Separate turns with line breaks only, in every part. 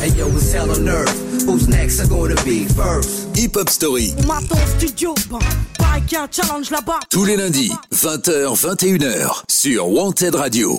Hey yo, it's hell on earth. Who's next? Are gonna be first?
Hip Hop Story.
On m'attend au studio, bah, un challenge là-bas.
Tous les lundis, 20h, 21h, sur Wanted Radio.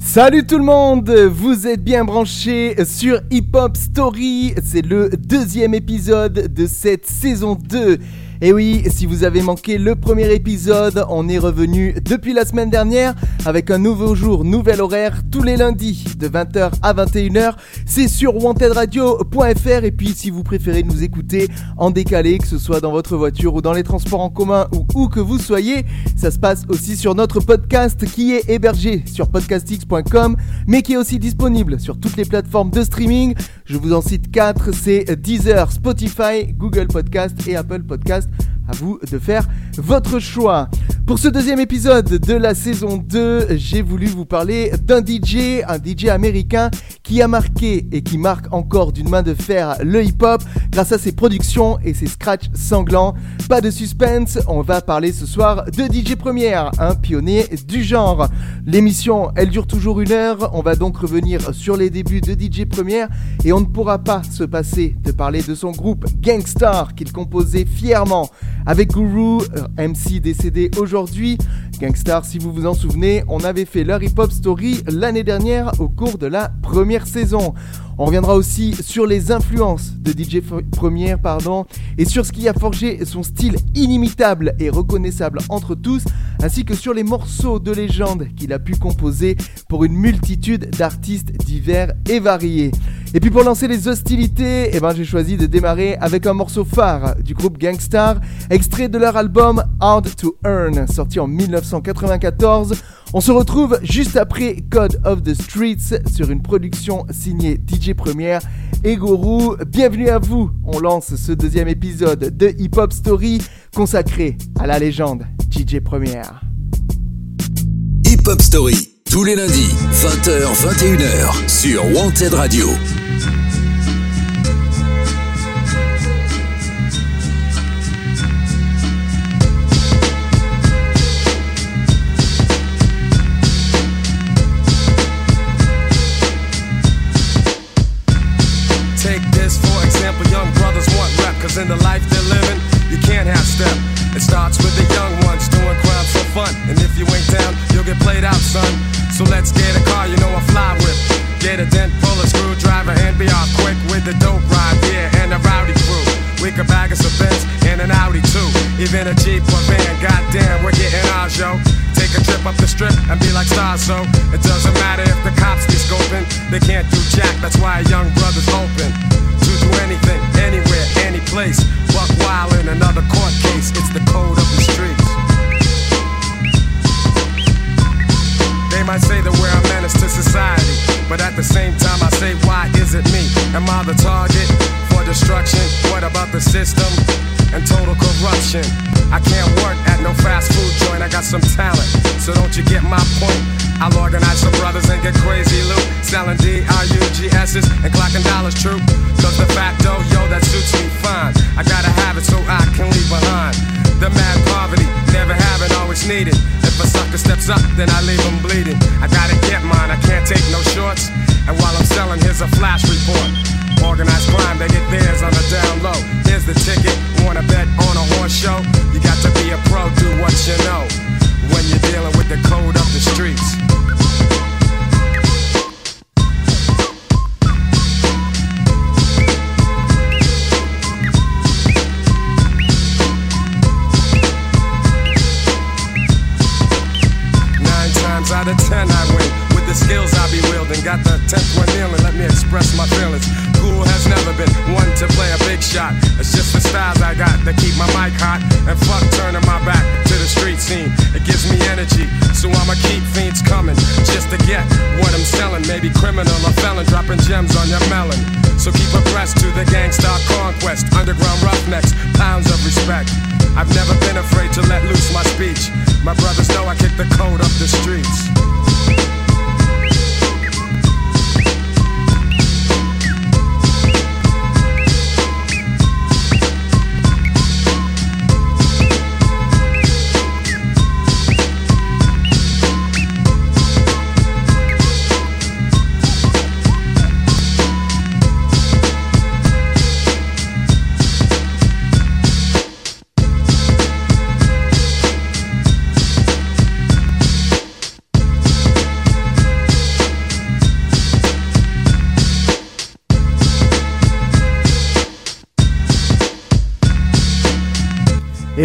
Salut tout le monde, vous êtes bien branchés sur Hip Hop Story, c'est le deuxième épisode de cette saison 2. Et oui, si vous avez manqué le premier épisode, on est revenu depuis la semaine dernière avec un nouveau jour, nouvel horaire tous les lundis de 20h à 21h. C'est sur wantedradio.fr et puis si vous préférez nous écouter en décalé, que ce soit dans votre voiture ou dans les transports en commun ou où que vous soyez, ça se passe aussi sur notre podcast qui est hébergé sur podcastx.com mais qui est aussi disponible sur toutes les plateformes de streaming. Je vous en cite 4, c'est Deezer, Spotify, Google Podcast et Apple Podcast. À vous de faire votre choix. Pour ce deuxième épisode de la saison 2, j'ai voulu vous parler d'un DJ, un DJ américain qui a marqué et qui marque encore d'une main de fer le hip-hop grâce à ses productions et ses scratchs sanglants. Pas de suspense, on va parler ce soir de DJ Première, un pionnier du genre. L'émission, elle dure toujours une heure, on va donc revenir sur les débuts de DJ Première et on ne pourra pas se passer de parler de son groupe Gangstar qu'il composait fièrement avec Guru, euh, MC décédé aujourd'hui. Gangstar, si vous vous en souvenez, on avait fait leur hip-hop story l'année dernière au cours de la première saison. On reviendra aussi sur les influences de DJ Première pardon, et sur ce qui a forgé son style inimitable et reconnaissable entre tous, ainsi que sur les morceaux de légende qu'il a pu composer pour une multitude d'artistes divers et variés. Et puis pour lancer les hostilités, eh ben j'ai choisi de démarrer avec un morceau phare du groupe Gangstar, extrait de leur album Hard to Earn, sorti en 1994. On se retrouve juste après Code of the Streets sur une production signée DJ Première et Gourou. Bienvenue à vous. On lance ce deuxième épisode de Hip Hop Story consacré à la légende DJ Première.
Hip Hop Story, tous les lundis, 20h, 21h, sur Wanted Radio.
Cause in the life they're living, you can't have step. It starts with the young ones doing crimes for fun. And if you ain't down, you'll get played out, son. So let's get a car, you know I fly with. Get a dent, pull a screwdriver, and be off quick with the dope ride, yeah, and a rowdy crew. We could bag us a Benz and an Audi too. Even a Jeep or van, goddamn, we're getting ours, yo. A trip up the strip and be like stars, so it doesn't matter if the cops be scoping. They can't do jack, that's why a young brother's open. To do anything, anywhere, any place. Buck wild in another court case, it's the code of the streets. Might say that we're a menace to society, but at the same time I say, why is it me? Am I the target for destruction? What about the system and total corruption? I can't work at no fast food joint, I got some talent, so don't you get my point? I'll organize some brothers and get crazy loot, selling D-R-U-G-S's and clocking dollars true. Cause the facto, yo, that suits me fine. I gotta have it so I can leave behind. The mad poverty, never having, always needed. Then I leave him bleeding. I gotta get mine, I can't take no shorts. And while I'm selling, here's a flash report. Dropping gems on your melon. So keep abreast to the gangsta conquest. Underground roughnecks, pounds of respect. I've never been afraid to let loose my speech. My brothers know I kick the code up the streets.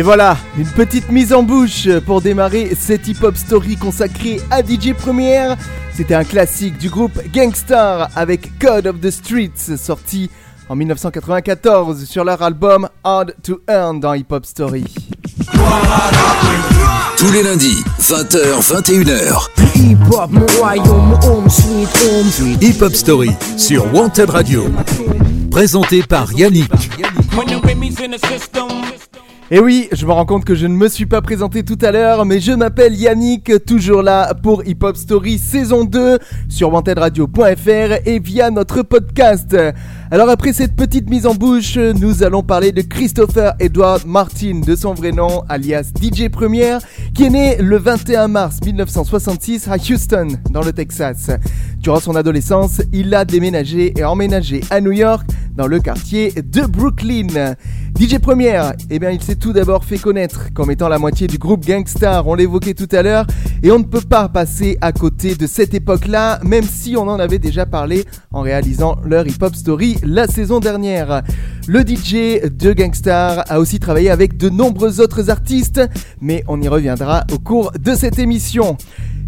Et voilà, une petite mise en bouche pour démarrer cette hip-hop story consacrée à DJ Première. C'était un classique du groupe Gangstar avec Code of the Streets, sorti en 1994 sur leur album Hard to Earn dans Hip Hop Story.
Tous les lundis, 20h, 21h. Hip Hop Story sur Wanted Radio. Présenté par Yannick.
Et oui, je me rends compte que je ne me suis pas présenté tout à l'heure, mais je m'appelle Yannick, toujours là pour Hip Hop Story saison 2 sur wantedradio.fr et via notre podcast. Alors après cette petite mise en bouche, nous allons parler de Christopher Edward Martin, de son vrai nom, alias DJ Première, qui est né le 21 mars 1966 à Houston, dans le Texas. Durant son adolescence, il a déménagé et emménagé à New York, dans le quartier de Brooklyn. DJ Première, eh bien il s'est tout d'abord fait connaître comme étant la moitié du groupe Gangstar, on l'évoquait tout à l'heure, et on ne peut pas passer à côté de cette époque-là, même si on en avait déjà parlé en réalisant leur hip-hop story la saison dernière. Le DJ de Gangstar a aussi travaillé avec de nombreux autres artistes, mais on y reviendra au cours de cette émission.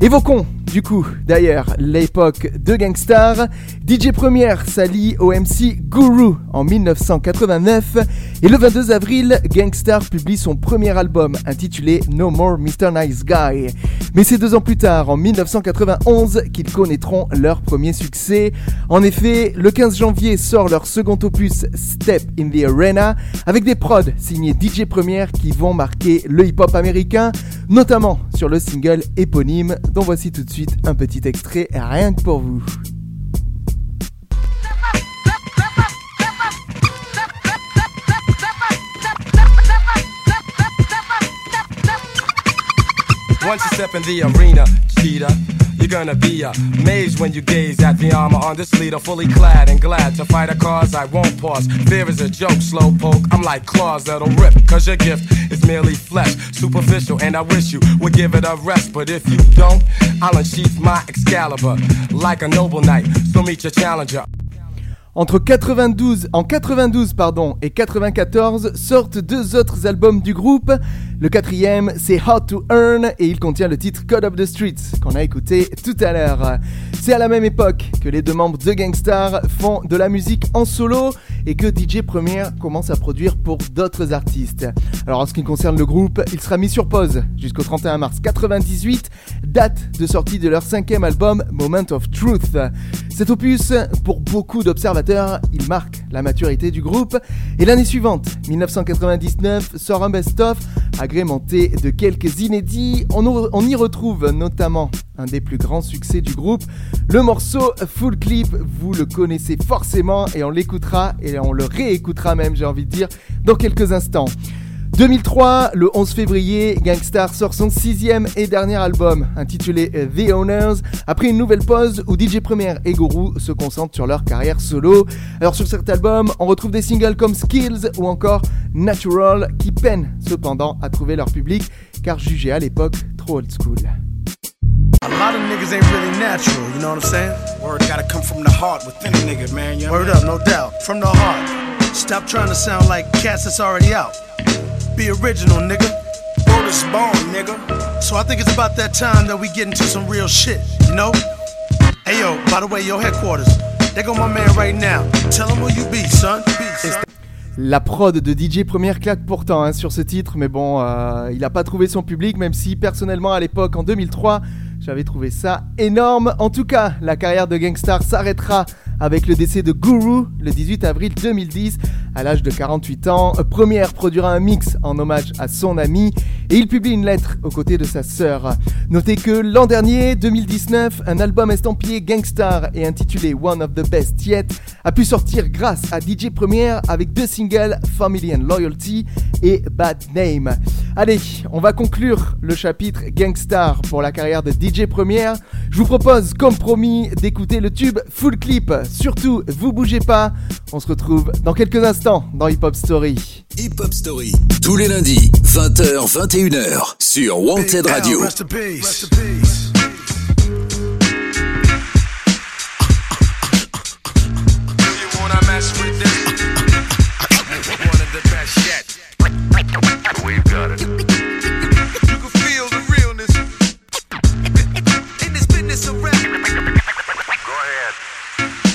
Évoquons du coup d'ailleurs l'époque de Gangstar. DJ Première s'allie au MC Guru en 1989 et le 22 avril, Gangstar publie son premier album intitulé No More Mr. Nice Guy. Mais c'est deux ans plus tard, en 1991, qu'ils connaîtront leur premier succès. En effet, le 15 janvier sort leur second opus Step in the Arena avec des prods signés DJ Première qui vont marquer le hip-hop américain, notamment sur le single éponyme dont voici tout de suite un petit extrait rien que pour vous.
Step in the arena, cheetah, you're gonna be amazed when you gaze at the armor on this leader, fully clad and glad to fight a cause I won't pause. Fear is a joke, slow poke. I'm like claws that'll rip, cause your gift is merely flesh, superficial, and I wish you would give it a rest. But if you don't, I'll unsheath my Excalibur like a noble knight. So meet your challenger.
Entre 92, en 92 pardon, et 94 sortent deux autres albums du groupe. Le quatrième, c'est How to Earn et il contient le titre Code of the Streets qu'on a écouté tout à l'heure. C'est à la même époque que les deux membres de Gangstar font de la musique en solo et que DJ Premier commence à produire pour d'autres artistes. Alors en ce qui concerne le groupe, il sera mis sur pause jusqu'au 31 mars 98, date de sortie de leur cinquième album Moment of Truth. Cet opus, pour beaucoup d'observateurs, il marque la maturité du groupe et l'année suivante, 1999, sort un best-of de quelques inédits. On y retrouve notamment un des plus grands succès du groupe. Le morceau Full Clip, vous le connaissez forcément et on l'écoutera et on le réécoutera même, j'ai envie de dire, dans quelques instants. 2003, le 11 février, Gangstar sort son sixième et dernier album, intitulé The Owners, après une nouvelle pause où DJ Premier et Guru se concentrent sur leur carrière solo. Alors sur cet album, on retrouve des singles comme Skills ou encore Natural qui peinent cependant à trouver leur public car jugés à l'époque trop old school.
A lot of niggas ain't really natural, you know what I'm saying? Word gotta come from the heart within a nigga, man. You know Word up, no doubt. From the heart. Stop trying to sound like cats that's already out. Be original, nigga. Word is nigga. So I think it's about that time that we get into some real shit, you know? Hey yo, by the way, your headquarters. There go my man right now. Tell him who you be, son. Be, son.
La prod de DJ Première claque pourtant hein, sur ce titre, mais bon, euh, il n'a pas trouvé son public, même si personnellement à l'époque, en 2003, j'avais trouvé ça énorme. En tout cas, la carrière de Gangstar s'arrêtera avec le décès de Guru le 18 avril 2010 à l'âge de 48 ans. Première produira un mix en hommage à son ami et il publie une lettre aux côtés de sa sœur. Notez que l'an dernier, 2019, un album estampillé Gangstar et intitulé One of the Best Yet a pu sortir grâce à DJ Première avec deux singles Family and Loyalty et Bad Name. Allez, on va conclure le chapitre Gangstar pour la carrière de DJ Première. Je vous propose, comme promis, d'écouter le tube full clip. Surtout, vous bougez pas. On se retrouve dans quelques instants dans Hip Hop Story.
Hip Hop Story. Tous les lundis, 20h, 21h, sur Wanted Radio.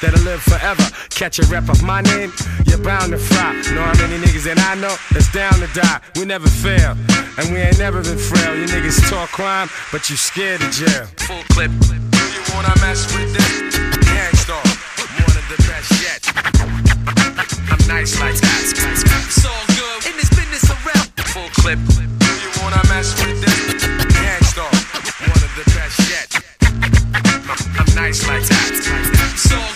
that'll live forever. Catch a rep of my name, you're bound to fry. Know how many niggas that I know that's down to die. We never fail, and we ain't never been frail. You niggas talk crime, but you scared of jail. Full clip. You wanna mess with this? Gangstar, one of the best yet. I'm nice like that. It's all good in this business rap. Full clip. You wanna mess with this? Gangstar, one of the best yet. I'm nice like that. So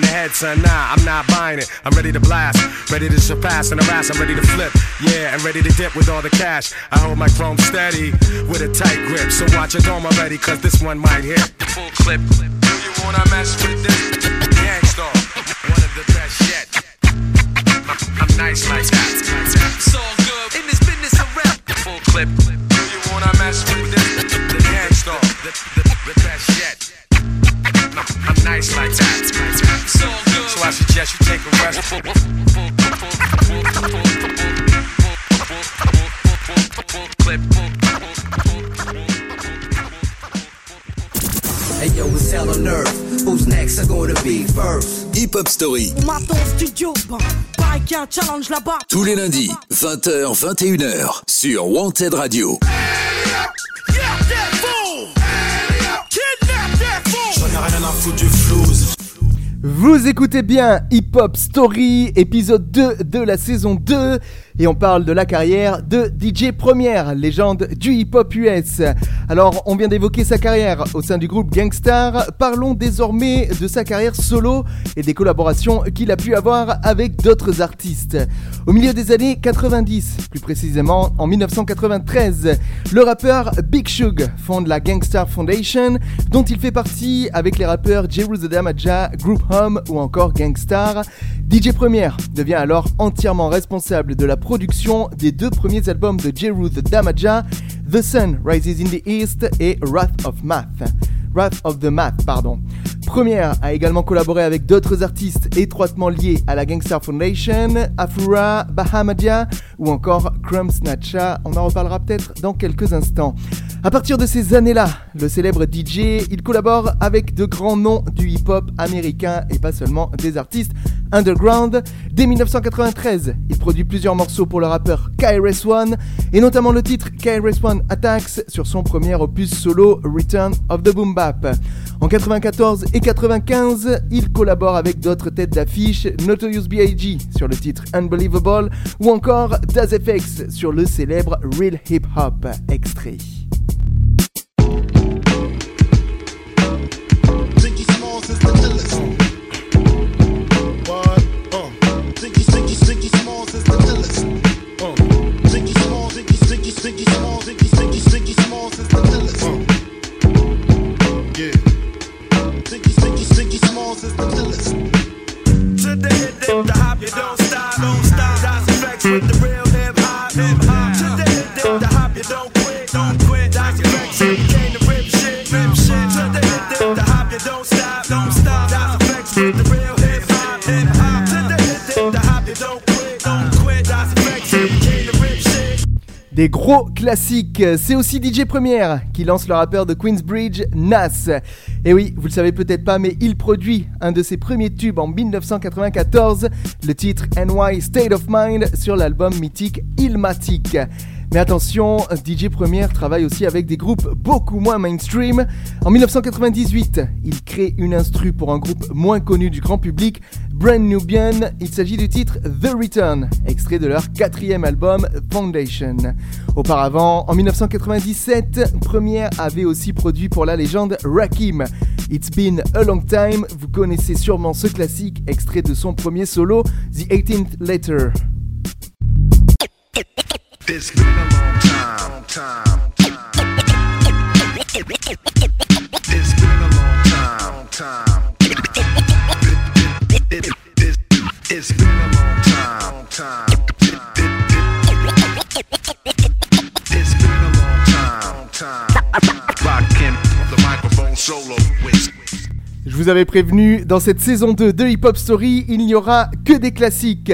the head, son. Nah, I'm not buying it. I'm ready to blast. Ready to surpass and harass. I'm ready to flip. Yeah, and ready to dip with all the cash. I hold my chrome steady with a tight grip. So watch your dome already, cause this one might hit. Full clip. Do you wanna mess with this? Gangstar, one of the best yet. I'm nice like that. It's all good in this business of rap. Full clip. Do you wanna mess with this? The gangstar, the, the, the best yet. I'm, nice like that. So, so I suggest you take a rest.
Hey yo, it's hell on earth. Who's next? Are gonna be first?
Hip Hop Story.
studio. Ben, un challenge là-bas.
Tous les lundis, 20h, 21h, sur Wanted Radio.
Hey, yeah, yeah, yeah.
Vous écoutez bien Hip Hop Story, épisode 2 de la saison 2, et on parle de la carrière de DJ Première, légende du hip hop US. Alors, on vient d'évoquer sa carrière au sein du groupe Gangstar, parlons désormais de sa carrière solo et des collaborations qu'il a pu avoir avec d'autres artistes. Au milieu des années 90, plus précisément en 1993, le rappeur Big Shug fonde la Gangstar Foundation, dont il fait partie avec les rappeurs Jeru the Damaja, Group Home ou encore Gangstar. DJ Première devient alors entièrement responsable de la production des deux premiers albums de Jeru the Damaja, The Sun Rises in the East et Wrath of Math. Wrath of the Math, pardon. Première a également collaboré avec d'autres artistes étroitement liés à la Gangstar Foundation, Afura, Bahamadia ou encore Crumb Snatcha. On en reparlera peut-être dans quelques instants. À partir de ces années-là, le célèbre DJ, il collabore avec de grands noms du hip-hop américain et pas seulement des artistes Underground. Dès 1993, il produit plusieurs morceaux pour le rappeur KRS-One et notamment le titre KRS-One Attacks sur son premier opus solo Return of the Boom Bap. En 94 et 95, il collabore avec d'autres têtes d'affiche, Notorious B.I.G. sur le titre Unbelievable ou encore Daz FX sur le célèbre Real Hip Hop extrait. Des gros classiques. C'est aussi DJ Première qui lance le rappeur de Queensbridge, Nas. Et oui, vous le savez peut-être pas, mais il produit un de ses premiers tubes en 1994, le titre NY State of Mind sur l'album mythique Ilmatic. Mais attention, DJ Première travaille aussi avec des groupes beaucoup moins mainstream. En 1998, il crée une instru pour un groupe moins connu du grand public, Brand Nubian. Il s'agit du titre The Return, extrait de leur quatrième album Foundation. Auparavant, en 1997, Première avait aussi produit pour la légende Rakim. It's been a long time, vous connaissez sûrement ce classique, extrait de son premier solo, The 18th Letter.
It's been a long time. time. It's been a long time. time. It, it, it, it's been a long time. time. It's been a long time. time. Rockin' the microphone solo with.
Je vous avais prévenu, dans cette saison 2 de Hip Hop Story, il n'y aura que des classiques.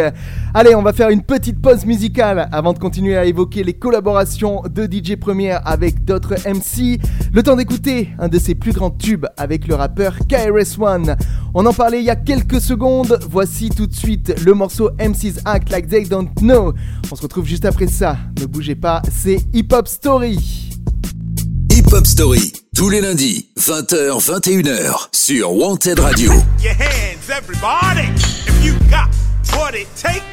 Allez, on va faire une petite pause musicale avant de continuer à évoquer les collaborations de DJ Première avec d'autres MC. Le temps d'écouter un de ses plus grands tubes avec le rappeur KRS-One. On en parlait il y a quelques secondes, voici tout de suite le morceau MC's Act Like They Don't Know. On se retrouve juste après ça, ne bougez pas, c'est Hip Hop Story.
Hip Hop Story, tous les lundis, 20h, 21h, sur Wanted Radio.
your hands, everybody, if you got what it takes.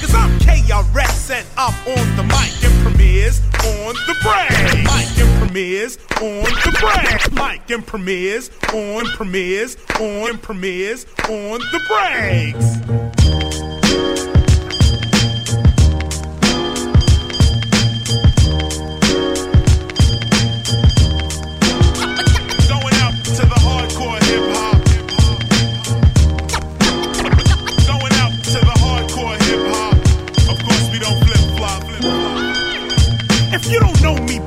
Cause I'm KRS and I'm on the mic and premieres on the brand. Mic and premieres on the brand. Mic and premieres on premieres on premieres on the breaks.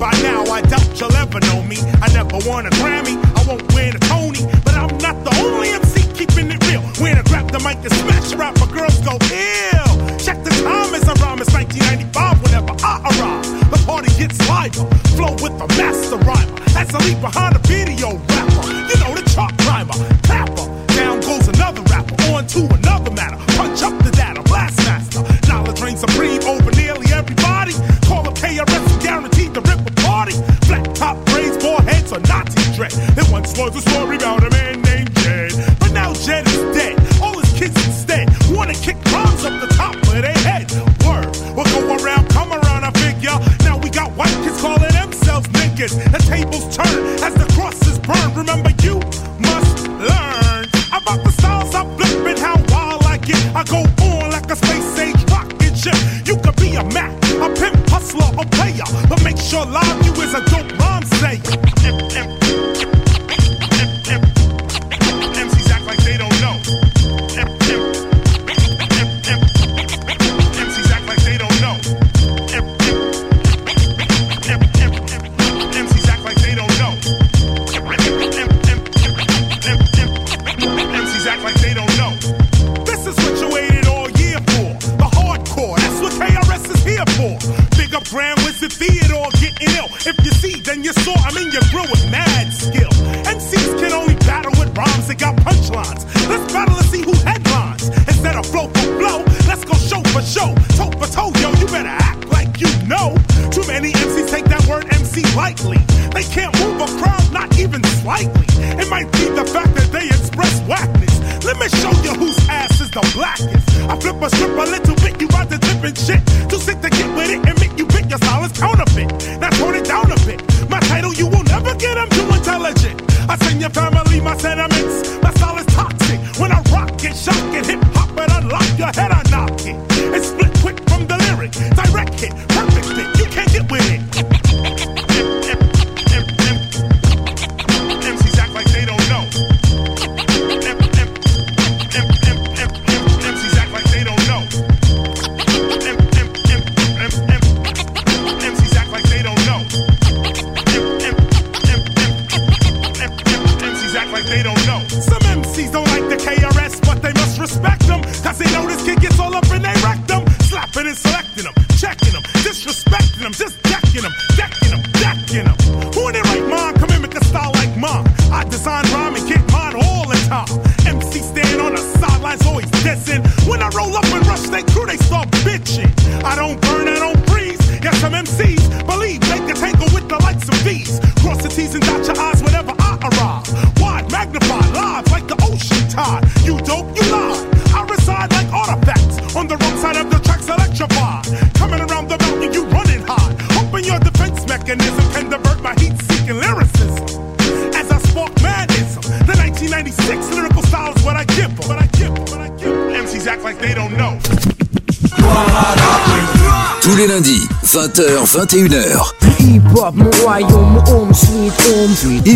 By now, I doubt you'll ever know me. I never won a Grammy, I won't win a Tony,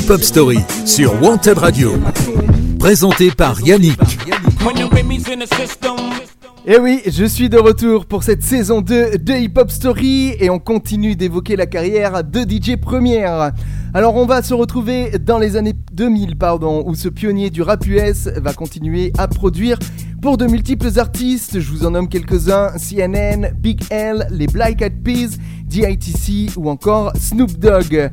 home.
Hip Hop Story sur Wanted Radio. Présenté par Yannick.
Et Eh oui, je suis de retour pour cette saison 2 de Hip Hop Story et on continue d'évoquer la carrière de DJ Première. Alors on va se retrouver dans les années 2000 pardon, où ce pionnier du rap US va continuer à produire pour de multiples artistes, je vous en nomme quelques-uns, CNN, Big L, les Black Eyed Peas, DITC ou encore Snoop Dogg.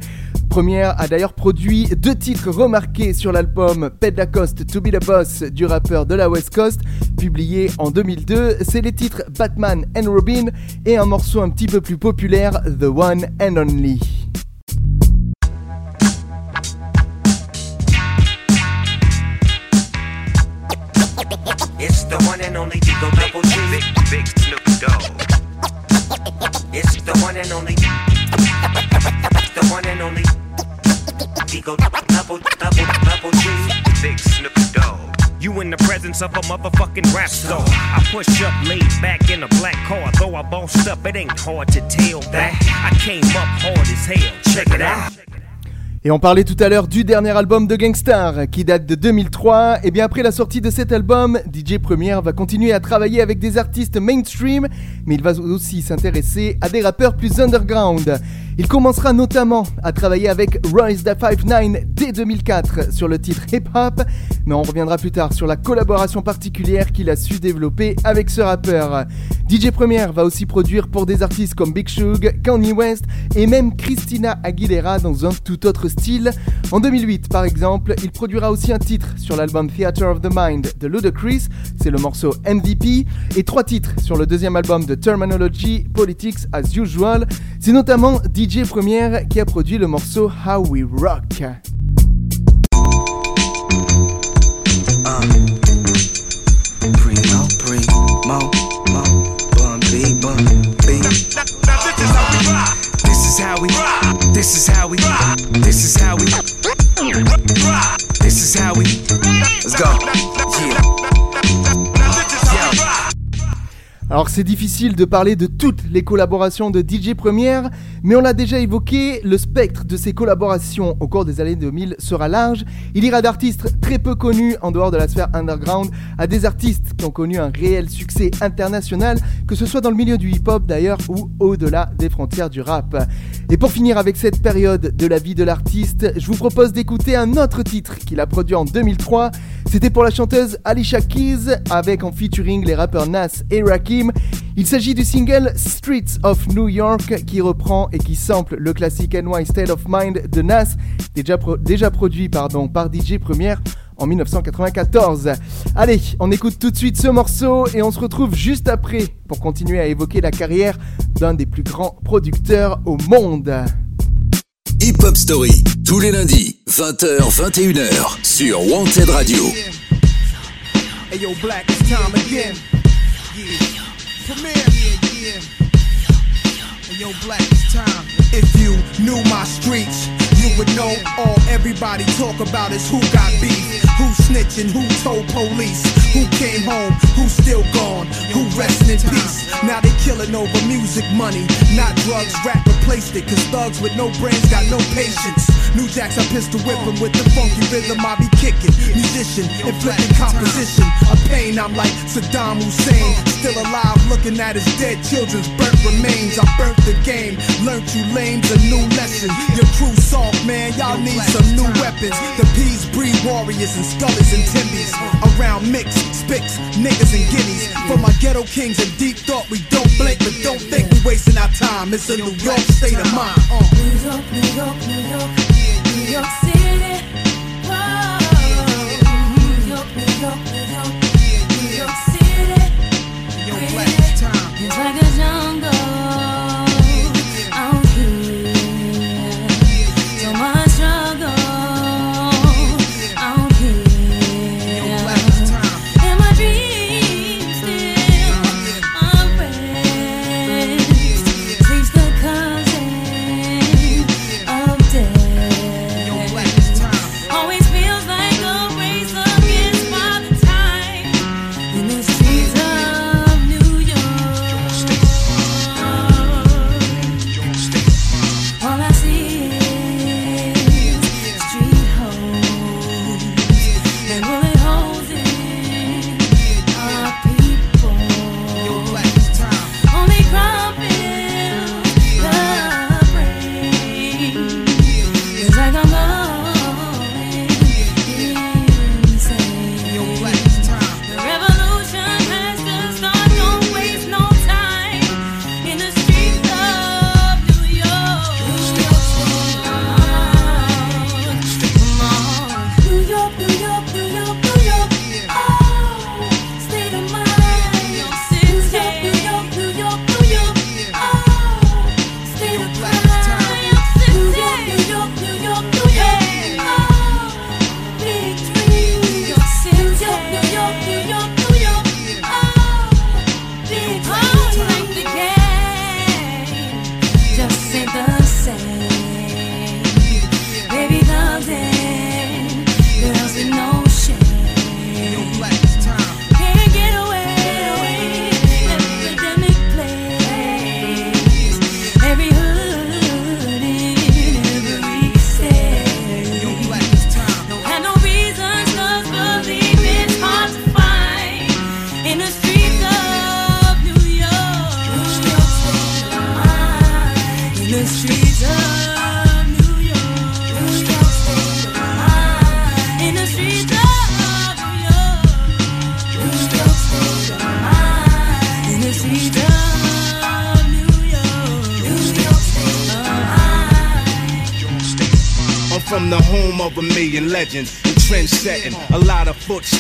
Première a d'ailleurs produit deux titres remarqués sur l'album Pet Lacoste To Be The Boss du rappeur de la West Coast, publié en 2002. C'est les titres Batman and Robin et un morceau un petit peu plus populaire, The One and Only.
It's the one and only Digo Double G. Big, big Snoop Dogg. It's the one and only. The one and only. Digo Double, Double, Double G. Big Snoop Dogg.
You in the presence of a motherfucking rap star. I push up, laid back in a black car. Though I bossed up, it ain't hard to tell that. I came up hard as hell. Check it out.
Et on parlait tout à l'heure du dernier album de Gangstar qui date de 2003. Et bien après la sortie de cet album, DJ Première va continuer à travailler avec des artistes mainstream, mais il va aussi s'intéresser à des rappeurs plus underground. Il commencera notamment à travailler avec Royce da 59 dès 2004 sur le titre Hip Hop, mais on reviendra plus tard sur la collaboration particulière qu'il a su développer avec ce rappeur. DJ Première va aussi produire pour des artistes comme Big Shug, Kanye West et même Christina Aguilera dans un tout autre style. En 2008 par exemple, il produira aussi un titre sur l'album Theater of the Mind de Ludacris, c'est le morceau MVP, et trois titres sur le deuxième album de Terminology, Politics as Usual. C'est notamment DJ Première qui a produit le morceau How We Rock.
This is how we. This is how we. This is how we. Let's go. Yeah.
Alors c'est difficile de parler de toutes les collaborations de DJ Première, mais on l'a déjà évoqué, le spectre de ces collaborations au cours des années 2000 sera large. Il ira d'artistes très peu connus en dehors de la sphère underground à des artistes qui ont connu un réel succès international, que ce soit dans le milieu du hip-hop d'ailleurs ou au-delà des frontières du rap. Et pour finir avec cette période de la vie de l'artiste, je vous propose d'écouter un autre titre qu'il a produit en 2003. C'était pour la chanteuse Alicia Keys avec en featuring les rappeurs Nas et Rakim. Il s'agit du single Streets of New York qui reprend et qui sample le classique NY State of Mind de Nas, déjà, pro- déjà produit pardon, par DJ Première en 1994. Allez, on écoute tout de suite ce morceau et on se retrouve juste après pour continuer à évoquer la carrière d'un des plus grands producteurs au monde.
Hip Hop Story, tous les lundis, 20h, 21h, sur Wanted Radio.
Hey yo, black, it's time again.
Come here. Yeah, yeah. Hey, yo, Black, it's time. If you knew my streets, you would know all everybody talk about is who got beef, who snitching, who told police, who came home, who still gone, who resting in peace. Now they killing over music money, not drugs. Rap replaced it, cause thugs with no brains got no patience. New jacks, I pistol whipping with the funky rhythm I be kicking. Musician, inflicting composition A pain. I'm like Saddam Hussein, still alive, looking at his dead children's burnt remains. I burnt the game, learned you lames a new lesson. Your crew soft, man, y'all need some new weapons. The P's breed warriors and scullies and timbies. Around mix, spicks, niggas and guineas. For my ghetto kings and deep thought, we don't blink, but don't think we wasting our time. It's a New York state of mind. Uh.
New York, New York, New York, New York City.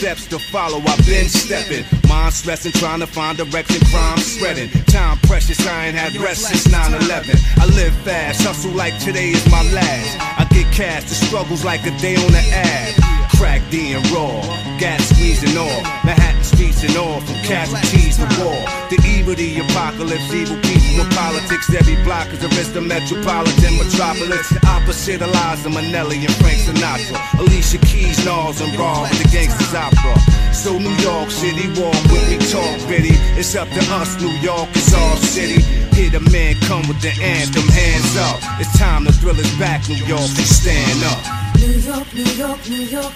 Footsteps to follow. I've been stepping, mind stressing, trying to find direction. Crime spreading, time precious. I ain't had rest since 9/11. I live fast, hustle like today is my last. I get cash, the struggles like a day on the ad. Crack D and raw, gas squeezing all, Manhattan streets and all, from casualties to war. The evil, the apocalypse, evil people in politics. Every block is a Vista metropolitan metropolis. The opposite of Liza Minnelli and Frank Sinatra. Alicia Keys, Nas, and Raw with the gangsters opera. So New York City, walk with me, talk bitty. It's up to us, New York, it's our city. Hear the man come with the anthem, hands up. It's time to thrill is back, New York, you stand up.
New York, New York, New York,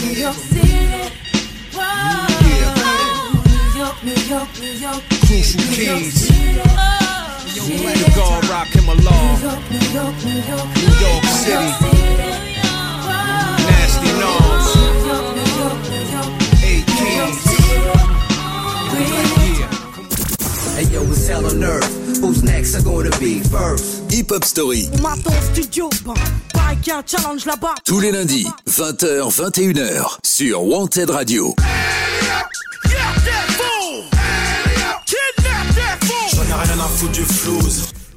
New York City. Whoa. New York, New York, New York,
Crucial
New York
keys.
City.
The God rock him along.
New York, New York, New York,
New York City. Nasty Nas.
New York, New York, New York,
Eight
New York
Kings.
City.
Hey yo, it's hell on earth. Who's next are gonna be first?
Hip Hop Story,
On m'attend au studio, ben, un challenge là-bas.
tous les lundis, 20h, 21h, sur Wanted Radio.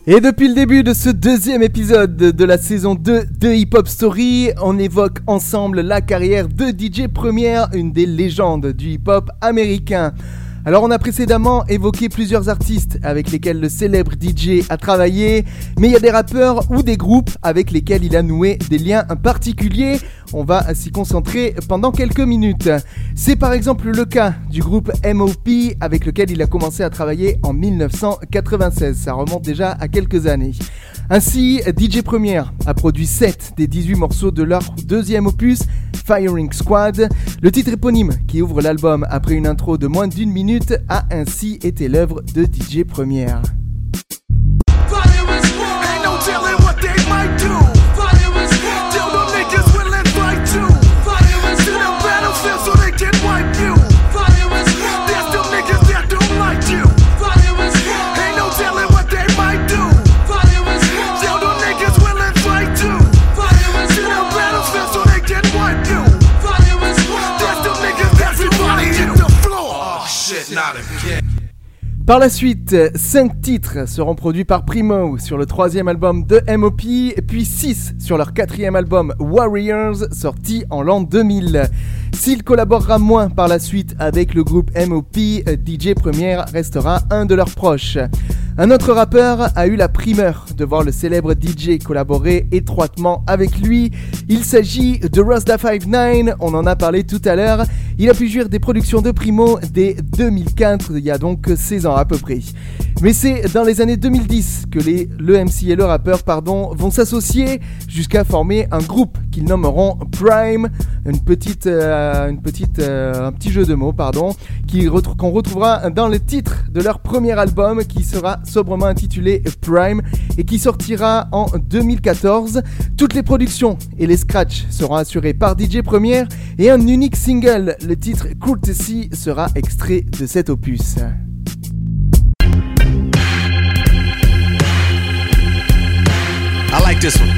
Et depuis le début de ce deuxième épisode de la saison 2 de Hip Hop Story, on évoque ensemble la carrière de DJ Première, une des légendes du hip hop américain. Alors on a précédemment évoqué plusieurs artistes avec lesquels le célèbre DJ a travaillé, mais il y a des rappeurs ou des groupes avec lesquels il a noué des liens particuliers. On va s'y concentrer pendant quelques minutes. C'est par exemple le cas du groupe MOP avec lequel il a commencé à travailler en 1996. Ça remonte déjà à quelques années. Ainsi, DJ Première a produit 7 des 18 morceaux de leur deuxième opus, Firing Squad. Le titre éponyme qui ouvre l'album après une intro de moins d'une minute a ainsi été l'œuvre de DJ Première. Par la suite, 5 titres seront produits par Primo sur le troisième album de MOP, puis 6 sur leur quatrième album Warriors, sorti en l'an 2000. S'il collaborera moins par la suite avec le groupe MOP, DJ Première restera un de leurs proches. Un autre rappeur a eu la primeur de voir le célèbre DJ collaborer étroitement avec lui. Il s'agit de Rasta 59, on en a parlé tout à l'heure. Il a pu jouir des productions de Primo dès 2004, il y a donc 16 ans à peu près. Mais c'est dans les années 2010 que les, le MC et le rappeur pardon, vont s'associer jusqu'à former un groupe qu'ils nommeront Prime, euh, euh, un petit jeu de mots pardon, qu'on retrouvera dans le titre de leur premier album qui sera sobrement intitulé Prime et qui sortira en 2014. Toutes les productions et les scratchs seront assurés par DJ Première et un unique single, le titre Courtesy, sera extrait de cet opus.
I like this one.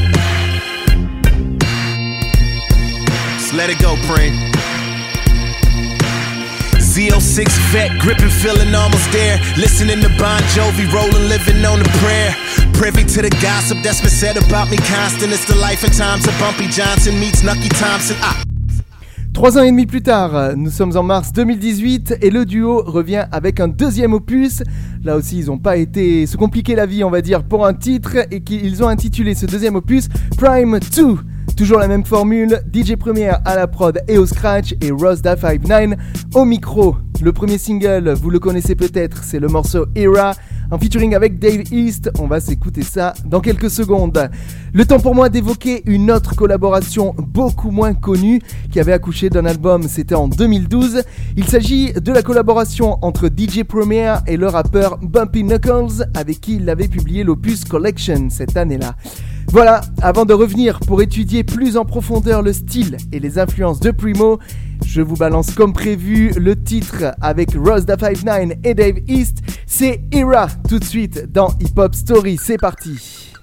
Just let it go, Pring. Z06 vet, gripping, feeling almost there. Listening to Bon Jovi, rolling, living on a prayer. Privy to the gossip that's been said about me constant. It's the life and times of Bumpy Johnson meets Nucky Thompson. Ah.
Trois ans et demi plus tard, nous sommes en mars 2018 et le duo revient avec un deuxième opus. Là aussi, ils n'ont pas été se compliquer la vie, on va dire, pour un titre et qu'ils ont intitulé ce deuxième opus Prime 2. Toujours la même formule, DJ Première à la prod et au scratch et Rosda 59 au micro. Le premier single, vous le connaissez peut-être, c'est le morceau Era en featuring avec Dave East. On va s'écouter ça dans quelques secondes. Le temps pour moi d'évoquer une autre collaboration beaucoup moins connue qui avait accouché d'un album, c'était en 2012. Il s'agit de la collaboration entre DJ Premier et le rappeur Bumpy Knuckles avec qui il avait publié l'opus Collection cette année-là. Voilà, avant de revenir pour étudier plus en profondeur le style et les influences de Primo, je vous balance comme prévu le titre avec Rosda 59 et Dave East, c'est Era tout de suite dans Hip Hop Story, c'est parti.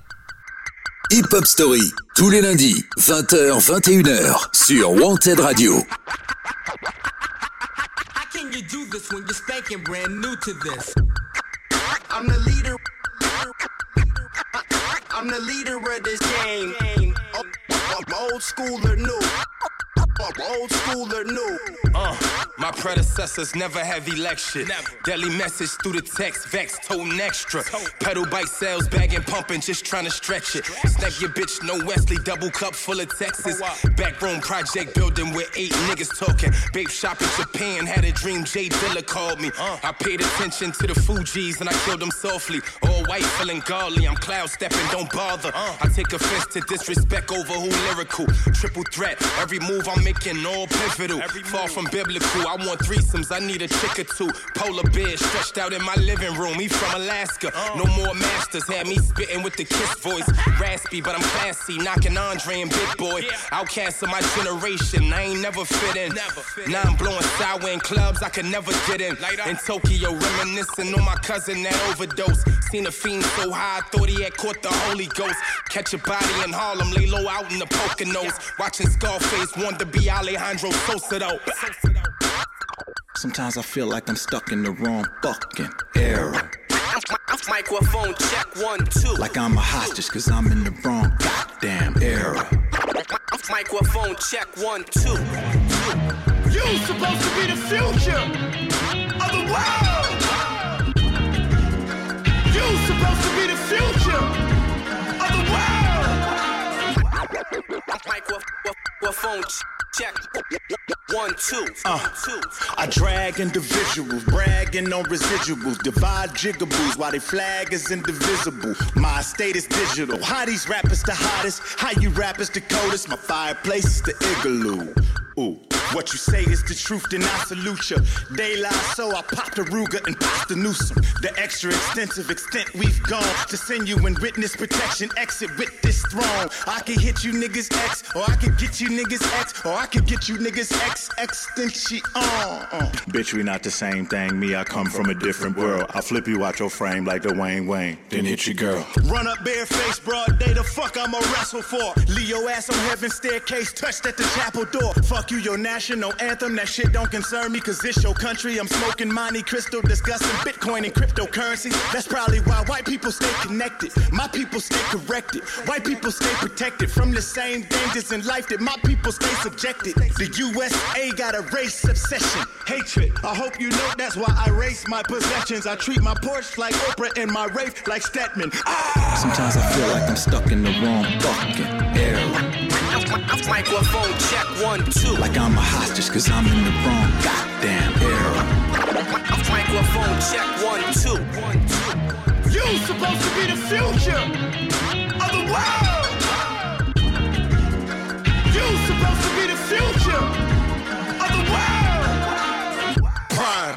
Hip Hop Story, tous les lundis, 20h, 21h, sur Wanted Radio.
How can you do this when you're spanking brand new to this? I'm the leader. I'm the leader of this game. Old school or new? Old school or new?
Uh, my predecessors never have election. Deadly message through the text, vex, toting extra. Pedal bike sales, bagging, pumping, just trying to stretch it. Snap your bitch, no Wesley, double cup full of Texas. Backroom project building with eight niggas talking. Babe shop in Japan, had a dream, Jay Dilla called me. I paid attention to the Fuji's and I killed them softly. All white, feeling godly, I'm cloud stepping, don't bother. I take offense to disrespect over who lyrical. Triple threat, every move I'm making all pivotal. Far from biblical, I want threesomes, I need a chick or two. Polar bear stretched out in my living room, he from Alaska. Uh. No more masters, had me spitting with the kiss voice. Raspy, but I'm classy, knocking Andre and Big Boy. Outcast of my generation, I ain't never fit in. Now I'm blowing sour in clubs I could never get in. In Tokyo, reminiscing on my cousin that overdose. Seen a fiend so high, I thought he had caught the Holy Ghost. Catch a body in Harlem, lay low out in the Poconos. Watching Scarface, want to be Alejandro Sosa though.
Sometimes I feel like I'm stuck in the wrong fucking era.
Microphone check one, two.
Like I'm a hostage cause I'm in the wrong goddamn era.
Microphone check one, two.
You supposed to be the future of the world. You supposed to be the future of the world.
Microphone check. One, two.
Uh, I drag individuals, bragging on residuals, divide jigaboos while they flag is indivisible. My state is digital. How these rappers the hottest? How you rappers the coldest? My fireplace is the igloo. Ooh. What you say is the truth, then I salute ya. They lie, so I pop the Ruger and pop the Newsome. The extra extensive extent we've gone to send you in witness protection. Exit with this throne. I can hit you niggas X, or I can get you niggas X, or I can get you niggas X extension on. Uh.
Bitch, we not the same thing. Me, I come from a different world. I flip you out your frame like the Wayne Wayne, then hit your girl.
Run up bareface, broad day, the fuck I'ma wrestle for. Leo ass on heaven's staircase, touched at the chapel door. Fuck you, your national anthem, that shit don't concern me, cause it's your country. I'm smoking Monte Crystal, discussing Bitcoin and cryptocurrency. That's probably why white people stay connected. My people stay corrected. White people stay protected from the same dangers in life that my people stay subjected. The USA got a race obsession, hatred. I hope you know that's why I race my possessions. I treat my Porsche like Oprah and my Wraith like Stedman. Ah!
Sometimes I feel like I'm stuck in the wrong fucking era.
Microphone check. One, two.
Like I'm a hostage cause I'm in the wrong goddamn era.
Microphone check. One, two. One, two.
You supposed to be the future of the world. You supposed to be the future of the world.
Prime.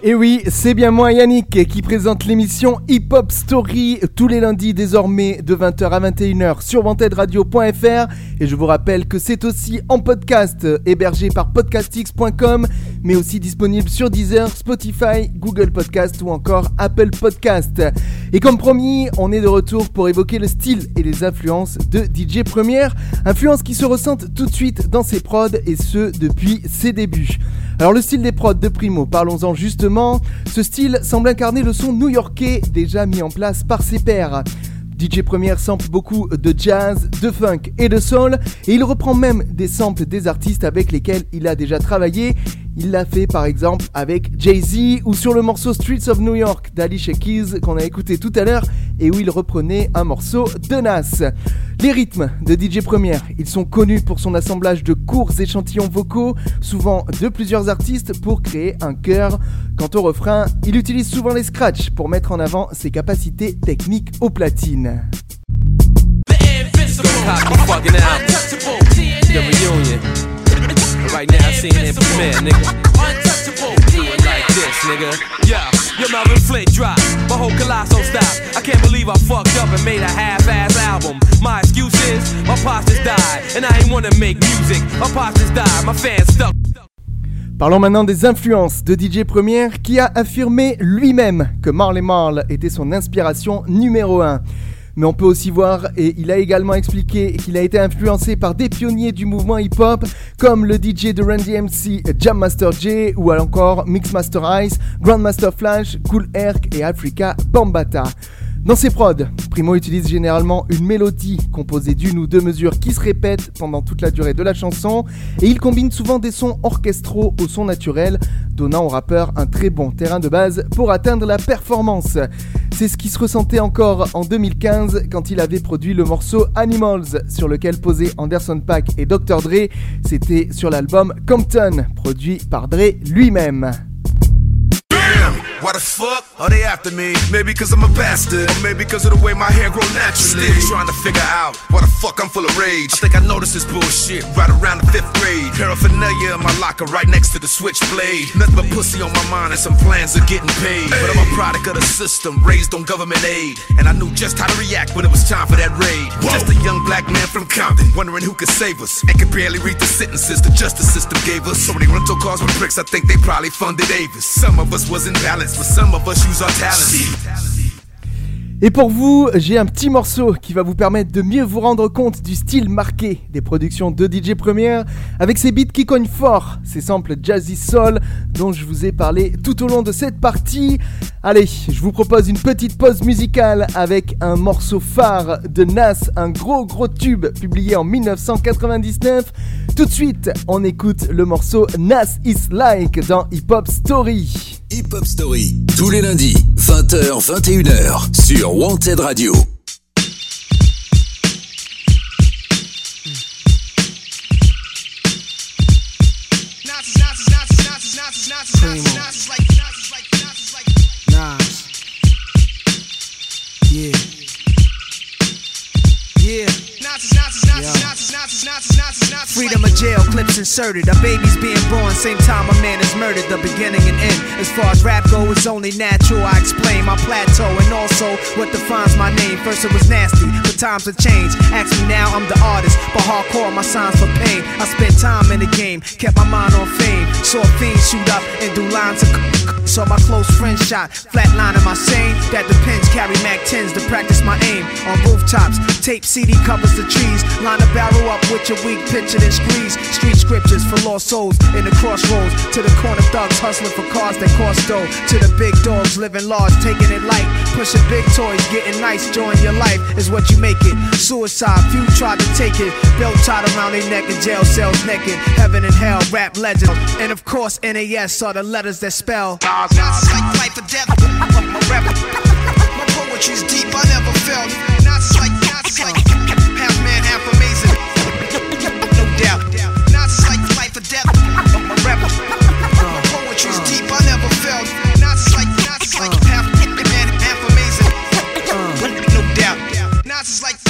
Et oui, c'est bien moi Yannick qui présente l'émission Hip Hop Story tous les lundis désormais de 20h à 21h sur wantedradio.fr et je vous rappelle que c'est aussi en podcast hébergé par podcastx.com mais aussi disponible sur Deezer, Spotify, Google Podcast ou encore Apple Podcast. Et comme promis, on est de retour pour évoquer le style et les influences de DJ Première, influences qui se ressentent tout de suite dans ses prods et ce depuis ses débuts. Alors le style des prods de Primo, parlons-en justement. Ce style semble incarner le son new-yorkais déjà mis en place par ses pairs. DJ Première sample beaucoup de jazz, de funk et de soul, et il reprend même des samples des artistes avec lesquels il a déjà travaillé. Il l'a fait par exemple avec Jay-Z ou sur le morceau Streets of New York d'Alicia Keys qu'on a écouté tout à l'heure et où il reprenait un morceau de Nas. Les rythmes de DJ Première, ils sont connus pour son assemblage de courts échantillons vocaux, souvent de plusieurs artistes pour créer un chœur. Quant au refrain, il utilise souvent les scratchs pour mettre en avant ses capacités techniques aux platines.
This, nigga.
Yeah, your Melvin Flint drop. My whole colossal stop. I can't believe I fucked up and made a half-ass album. My excuse is my pops died, and I ain't wanna make music. My pops just died, my fans stuck.
Parlons maintenant des influences de DJ Première qui a affirmé lui-même que Marley Marl était son inspiration numéro 1. Mais on peut aussi voir, et il a également expliqué qu'il a été influencé par des pionniers du mouvement hip-hop comme le DJ de Randy MC, Jam Master J, ou encore Mixmaster Ice, Grandmaster Flash, Cool Herc et Africa Bambata. Dans ses prods, Primo utilise généralement une mélodie composée d'une ou deux mesures qui se répètent pendant toute la durée de la chanson et il combine souvent des sons orchestraux au son naturel, donnant au rappeur un très bon terrain de base pour atteindre la performance. C'est ce qui se ressentait encore en 2015 quand il avait produit le morceau Animals sur lequel posaient Anderson Paak et Dr. Dre. C'était sur l'album Compton, produit par Dre lui-même.
Why the fuck are they after me? Maybe cause I'm a bastard, or maybe cause of the way my hair grow naturally. Still trying to figure out why the fuck I'm full of rage. I think I noticed this bullshit right around the fifth grade. Paraphernalia in my locker right next to the switchblade. Nothing but pussy on my mind and some plans of getting paid. But I'm a product of the system, raised on government aid. And I knew just how to react when it was time for that raid. Just a young black man from Compton, wondering who could save us. And could barely read the sentences the justice system gave us. So many rental cars with bricks, I think they probably funded Avis. Some of us was in balance,
Et pour vous, j'ai un petit morceau qui va vous permettre de mieux vous rendre compte du style marqué des productions de DJ Première avec ses beats qui cognent fort, ces samples jazzy soul dont je vous ai parlé tout au long de cette partie. Allez, je vous propose une petite pause musicale avec un morceau phare de Nas, un gros gros tube publié en 1999. Tout de suite, on écoute le morceau Nas is Like dans Hip Hop Story.
Hip Hop Story, tous les lundis, 20h, 21h, sur Wanted Radio.
Freedom of jail, clips inserted. A baby's born, same time a man is murdered. The beginning and end. As far as rap go, it's only natural. I explain my plateau and also what defines my name. First it was nasty, but times have changed. Ask me now, I'm the artist, but hardcore my signs for pain. I spent time in the game, kept my mind on fame. Saw fiends shoot up and do lines of. Saw my close friend shot, flatlining my sane. That depends, carry Mac 10s to practice my aim. On rooftops, tape CD covers the trees. Line a barrel up with your weak picture and squeeze. Street scriptures for lost souls in the crossroads. To the corner thugs hustling for cars that cost dough. To the big dogs living large, taking it light. Pushing big toys, getting nice, join your life is what you make it. Suicide, few tried to take it. Belt tied around their neck in jail cells naked. Heaven and hell, rap legends. And of course, NAS are the letters that spell.
Nazis like life or death. My rap, my poetry's deep. I never felt. Nazis like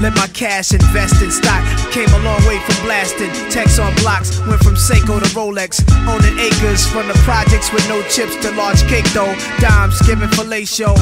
Let my cash invest in stock. Came a long way from blasting. Text on blocks, went from Seiko to Rolex. Owning acres from the projects with no chips to large cake though. Dimes giving fellatio.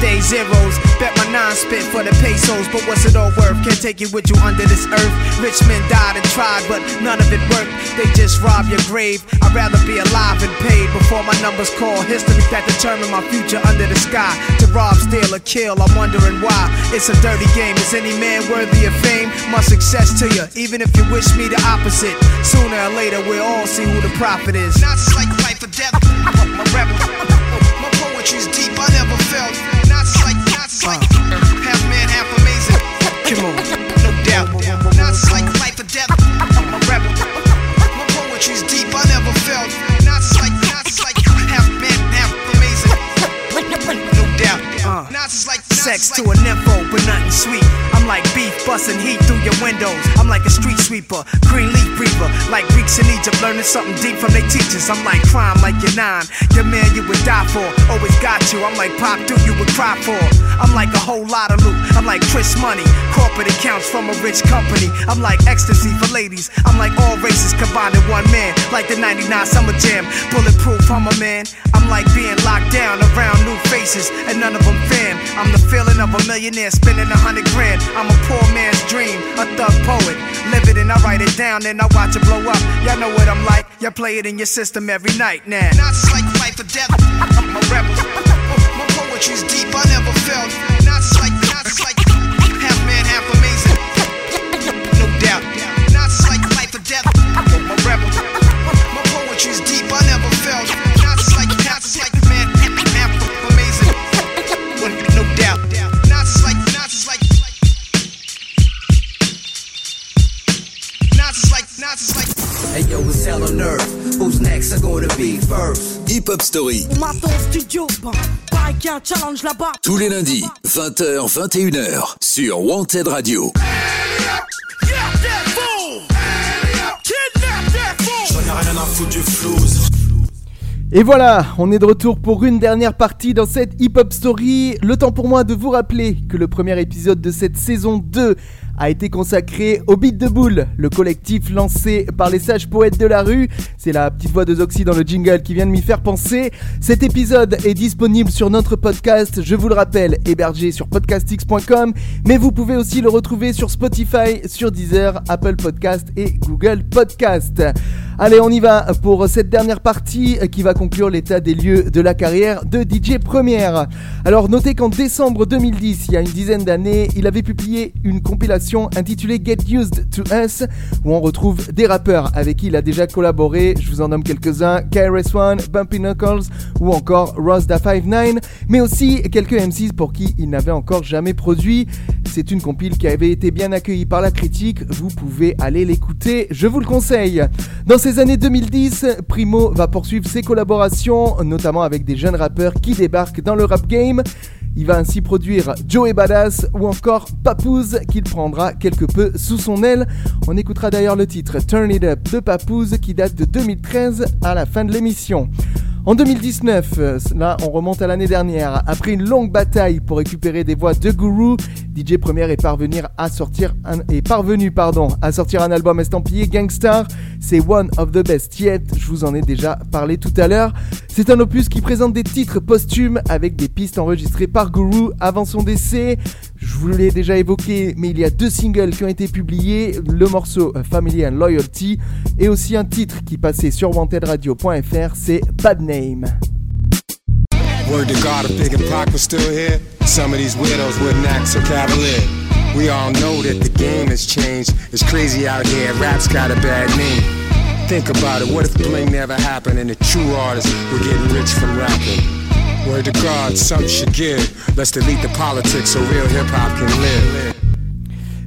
Day zeros. Bet my nine spit for the pesos. But what's it all worth? Can't take it with you under this earth. Rich men died and tried, but none of it worked. They just rob your grave. I'd rather be alive and paid before my numbers call history that determine my future under the sky. To rob, steal, or kill, I'm wondering why. It's a dirty game. Is any man worthy of fame? My success to you, even if you wish me the opposite. Sooner or later, we'll all see who the prophet is.
Nazis like life or death. My rap, my poetry's deep. I never felt. Nazis like Nazis like uh. half man, half amazing.
Come on. Sex to a nympho, but nothing sweet. I'm like beef busting heat through your windows. I'm like a street sweeper, green leaf breather. Like Greeks in Egypt, learning something deep from their teachers. I'm like crime, like your nine. Your man you would die for, always got you. I'm like pop dude you would cry for. I'm like a whole lot of loot. I'm like Chris Money, corporate accounts from a rich company. I'm like ecstasy for ladies. I'm like all races combined in one man. Like the 99 Summer Jam, bulletproof, I'm a man. I'm like being locked down around new faces, and none of them fan. I'm the feeling of a millionaire spending a hundred grand. I'm a poor man's dream, a thug poet. Live it and I write it down, and I watch it blow up. Y'all know what I'm like. Y'all play it in your system every night now.
Like life or death. My rap, my poetry's deep. I never felt. Nazis like Nazis like half man, half amazing. No doubt. Nazis like life or death. My rap, my poetry's deep. I never felt.
On earth. Who's next are gonna be first?
Hip Hop Story,
Maton studio, un challenge là-bas.
tous les lundis, 20h, 21h, sur Wanted Radio.
Et voilà, on est de retour pour une dernière partie dans cette hip-hop story. Le temps pour moi de vous rappeler que le premier épisode de cette saison 2 a été consacré au Beat de Boule, le collectif lancé par les sages poètes de la rue. C'est la petite voix de Zoxy dans le jingle qui vient de m'y faire penser. Cet épisode est disponible sur notre podcast, je vous le rappelle, hébergé sur podcastx.com, mais vous pouvez aussi le retrouver sur Spotify, sur Deezer, Apple Podcast et Google Podcast. Allez, on y va pour cette dernière partie qui va conclure l'état des lieux de la carrière de DJ Première. Alors, notez qu'en décembre 2010, il y a une dizaine d'années, il avait publié une compilation intitulée Get Used to Us, où on retrouve des rappeurs avec qui il a déjà collaboré. Je vous en nomme quelques-uns KRS-One, Bumpy Knuckles ou encore Ross Da 59, mais aussi quelques MCs pour qui il n'avait encore jamais produit. C'est une compile qui avait été bien accueillie par la critique. Vous pouvez aller l'écouter, je vous le conseille. Dans ces années 2010, Primo va poursuivre ses collaborations, notamment avec des jeunes rappeurs qui débarquent dans le rap game. Il va ainsi produire Joey Badass ou encore Papoose qu'il prendra quelque peu sous son aile. On écoutera d'ailleurs le titre Turn It Up de Papoose qui date de 2013 à la fin de l'émission. En 2019, euh, là on remonte à l'année dernière, après une longue bataille pour récupérer des voix de Guru, DJ Premier est parvenu à sortir un, est parvenu pardon, à sortir un album estampillé Gangstar. C'est One of the Best Yet, je vous en ai déjà parlé tout à l'heure. C'est un opus qui présente des titres posthumes avec des pistes enregistrées par Guru avant son décès. Je vous l'ai déjà évoqué, mais il y a deux singles qui ont été publiés, le morceau Family and Loyalty et aussi un titre qui passait sur wantedradio.fr, c'est Bad Name.
Word to God, if Big and Pac was still here, some of these weirdos wouldn't act so cavalier. We all know that the game has changed. It's crazy out here, rap's got a bad name. Think about it, what if bling never happened and the true artists were getting rich from rapping?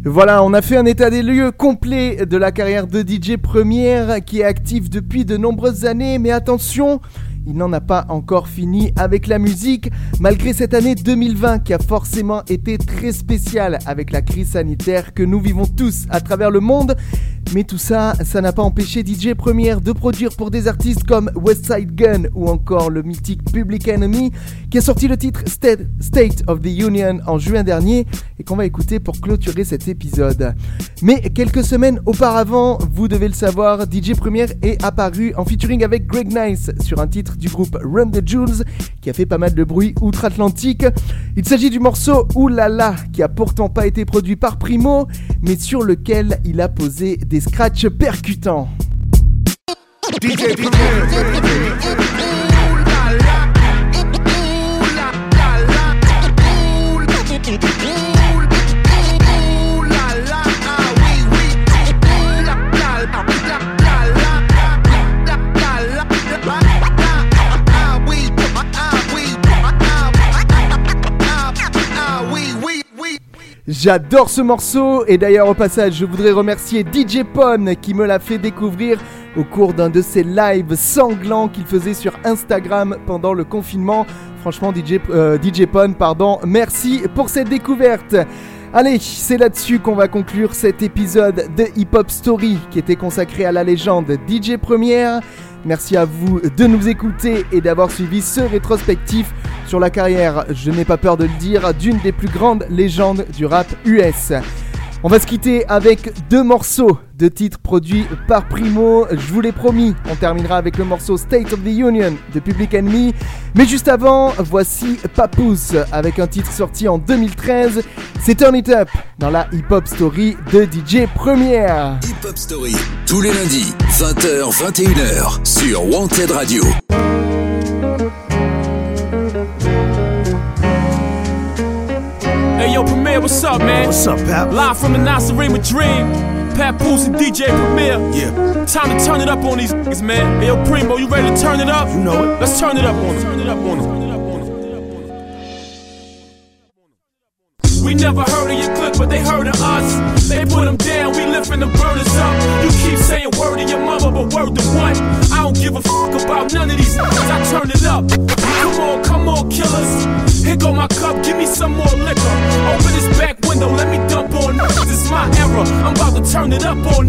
Voilà, on a fait un état des lieux complet de la carrière de DJ Première qui est active depuis de nombreuses années, mais attention, il n'en a pas encore fini avec la musique, malgré cette année 2020 qui a forcément été très spéciale avec la crise sanitaire que nous vivons tous à travers le monde. Mais tout ça, ça n'a pas empêché DJ Première de produire pour des artistes comme Westside Gun ou encore le mythique Public Enemy qui a sorti le titre State, of the Union en juin dernier et qu'on va écouter pour clôturer cet épisode. Mais quelques semaines auparavant, vous devez le savoir, DJ Première est apparu en featuring avec Greg Nice sur un titre du groupe Run the Jewels qui a fait pas mal de bruit outre-Atlantique. Il s'agit du morceau Oulala qui a pourtant pas été produit par Primo mais sur lequel il a posé des scratchs percutants.
DJ
J'adore ce morceau et d'ailleurs au passage je voudrais remercier DJ Pon qui me l'a fait découvrir au cours d'un de ses lives sanglants qu'il faisait sur Instagram pendant le confinement. Franchement DJ, euh, DJ Pon, pardon, merci pour cette découverte. Allez, c'est là-dessus qu'on va conclure cet épisode de Hip Hop Story qui était consacré à la légende DJ Première. Merci à vous de nous écouter et d'avoir suivi ce rétrospectif sur la carrière, je n'ai pas peur de le dire, d'une des plus grandes légendes du rap US. On va se quitter avec deux morceaux de titres produits par Primo. Je vous l'ai promis, on terminera avec le morceau State of the Union de Public Enemy. Mais juste avant, voici Papoose avec un titre sorti en 2013. C'est Turn It Up dans la Hip Hop Story de DJ Première.
Hip Hop Story, tous les lundis, 20h, 21h, sur Wanted Radio.
Premier, what's up, man?
What's up, Pap?
Live from the Nasarima Dream. Pat Poose and DJ Premier.
Yeah.
Time to turn it up on these niggas, man. Hey yo, Primo, you ready to turn it up?
You know it.
Let's turn it up on them. Turn it up on them. We never heard of your clique, but they heard of us. They put them down, we lifting the burners up. You keep saying word to your mother, but word to what? I don't give a fuck about none of these niggas. I turn it up. Come on, come on, killers. Here go my cup, give me some more liquor. Open this back window, let me dump on this. It's my era. I'm about to turn it up on.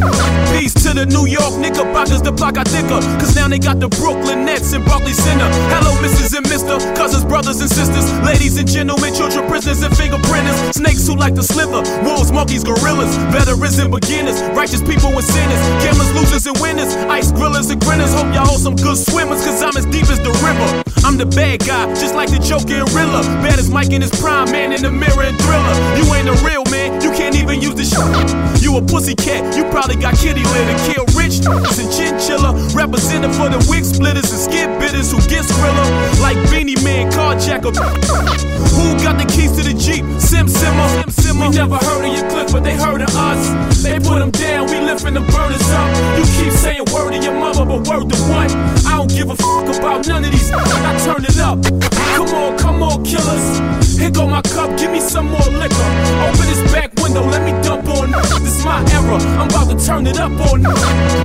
Peace to the the New York Knickerbockers, the block I thicker. Cause now they got the Brooklyn Nets and Barclays Center. Hello, Mrs. and Mr. Cousins, brothers and sisters, ladies and gentlemen, children, prisoners, and fingerprinters. Snakes who like to slither, wolves, monkeys, gorillas, veterans and beginners, righteous people and sinners, gamblers, losers, and winners, ice grillers and grinners. Hope y'all hold some good swimmers, cause I'm as deep as the river. I'm the bad guy, just like the Joker and Rilla. Bad as Mike in his prime, man in the mirror and thriller. You ain't a real man, you can't even use the shit. You a pussy cat, you probably got kitty litter. Kill rich and chinchilla. Representing for the wig splitters and skid bitters who get skrilla. Like Beanie Man, carjacker. Who got the keys to the Jeep? Sim Simmer. Sim Simmer. We never heard of your clip, but they heard of us. They put them down, we lifting the burners up. You keep saying word to your mother, but word to what? I don't give a fuck about none of these. I turn it up. Come on, come on, killers. Here go my cup, give me some more liquor. Open this back window, let me dump on. This my era, I'm about to turn it up on.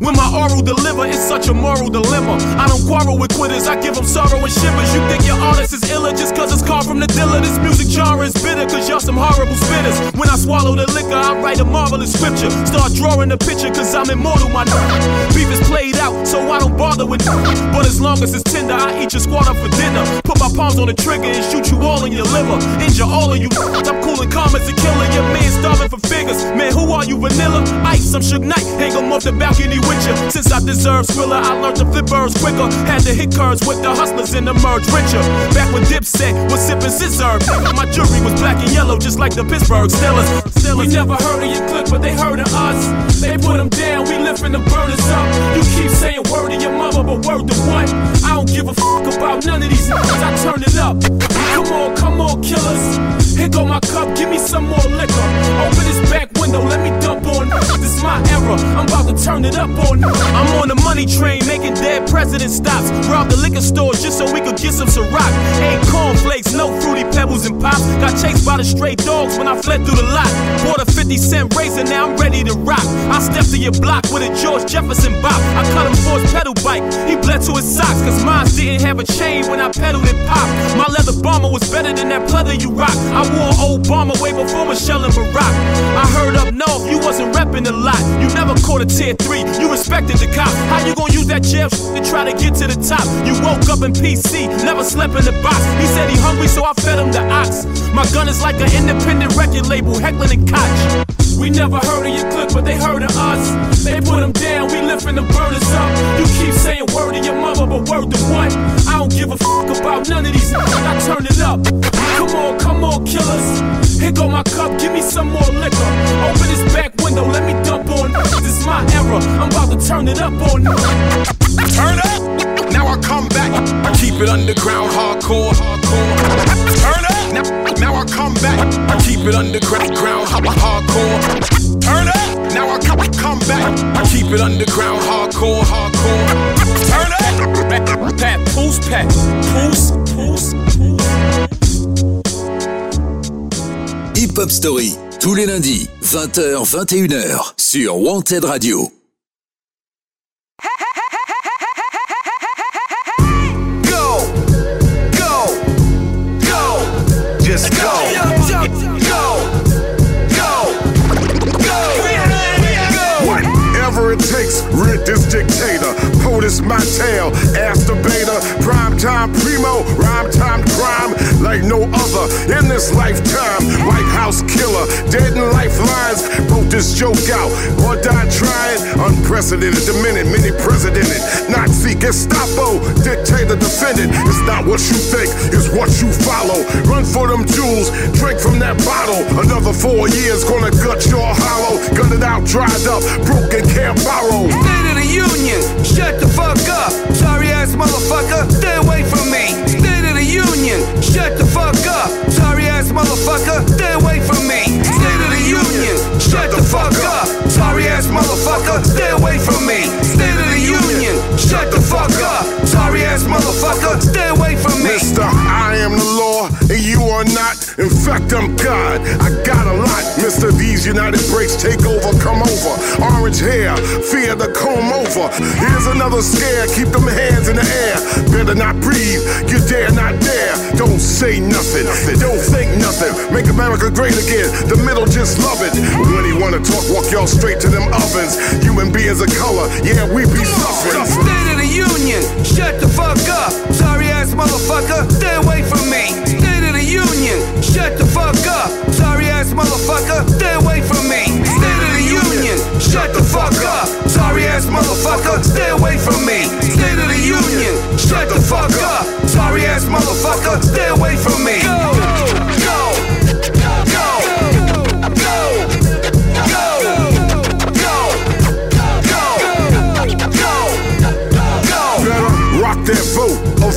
When my oral deliver, it's such a moral dilemma. I don't quarrel with quitters, I give them sorrow and shivers. You think your artist is iller just cause it's carved from the dealer. This music genre is bitter cause y'all some horrible spitters. When I swallow the liquor, I write a marvelous scripture. Start drawing a picture cause I'm immortal, my nigga. Beef is played out, so I don't bother with it. But as long as it's tender, I eat your squad up for dinner. Put my palms on the trigger and shoot you all in your liver. Injure all of you. I'm cool and calm as a killer. Your man starving for figures. Man, who are you, vanilla? Ice, I'm Suge Knight. Hang 'em off the balcony with you. Since I deserve Skrilla, I learned to flip birds quicker. Had to hit curves with the hustlers and emerge richer. Back when Dipset was sipping scissor. My jury was black and yellow, just like the Pittsburgh Steelers. We never heard of your clip, but they heard of us. They put them down, we lifting the burners up. You keep saying word to your mother, but word to what? I don't give a fuck about none of these. I turn it up. Come on, come on, killers. Here go my cup, give me some more liquor. Open this back window, let me dump on. This my era, I'm about to turn it up on. I'm on the money train, making dead president stops. Rob the liquor store just so we could get some Ciroc. Eight cornflakes, no fruity pebbles and pops. Got chased by the stray dogs when I fled through the lot. Bought a 50 cent razor, now I'm ready to rock. I stepped to your block with a George Jefferson bop. I cut him for his pedal bike. He bled to his socks, cause mine didn't have a chain when I pedaled it pop. My leather bomber was better than that pleather you rock. I wore Obama way before Michelle and Barack. I heard up north, you wasn't repping a lot. You never caught a tier three, you respected the cop. How you gonna use that jail to try to get to the top? You woke up in PC, never slept in the box. He said he hungry, so I fed him the ox. My gun is like an independent record label, heckling and Koch. We never heard of your clip, but they heard of us. They put them down, we lifting the burners up. You keep saying word to your mother, but word to what? I don't give a fuck about none of these. I turn it up. Come on, come on, killers. Here go my cup, give me some more liquor. Open this back window, let me dump on. This is my era, I'm about to turn it up on.
Turn up. Now I come back. I keep it underground, hardcore. hardcore. Turn. Now, I come back. I keep it underground, ground, ha- hardcore. Turn up. Now I come, back. I keep it underground, hardcore, hardcore. Turn
Hip Hop Story, tous les lundis, 20h, 21h, sur Wanted Radio.
Just go,
POTUS my ask beta. Prime time primo, rhyme time crime like no other in this lifetime. White House killer, dead in lifelines. Wrote this joke out or died trying. Unprecedented, minute, many presidented. Nazi, Gestapo, dictator, defendant. It's not what you think, it's what you follow. Run for them jewels, drink from that bottle. Another four years gonna gut your hollow. Gun it out, dried up, broken, can't borrow.
Union, shut the fuck up. Sorry ass motherfucker, stay away from me. State of the Union, shut the fuck up. Sorry ass motherfucker, stay away from me. State of the Union, shut the fuck up. Sorry ass motherfucker, stay away from me. State of the Union, shut the fuck up. Sorry ass motherfucker, stay away from me.
Mister, I am the law, and you are not. In fact, I'm God. I got a lot. Mister, these United breaks take over, come over. Orange hair, fear the comb over. Here's another scare, keep them hands in the air. Better not breathe, you dare not dare. Don't say nothing, don't think nothing. Make America great again. The middle just love it. When he wanna talk, walk y'all straight to them ovens. Human beings of color. Yeah, we be suffering.
State of the Union, shut the fuck up. Sorry ass motherfucker, stay away from me. Union, shut the fuck up. Sorry ass motherfucker, stay away from me. State of the Union, shut the fuck up. Sorry ass motherfucker, stay away from me. State of the Union, shut the fuck up. Sorry ass motherfucker, stay away from me. Go,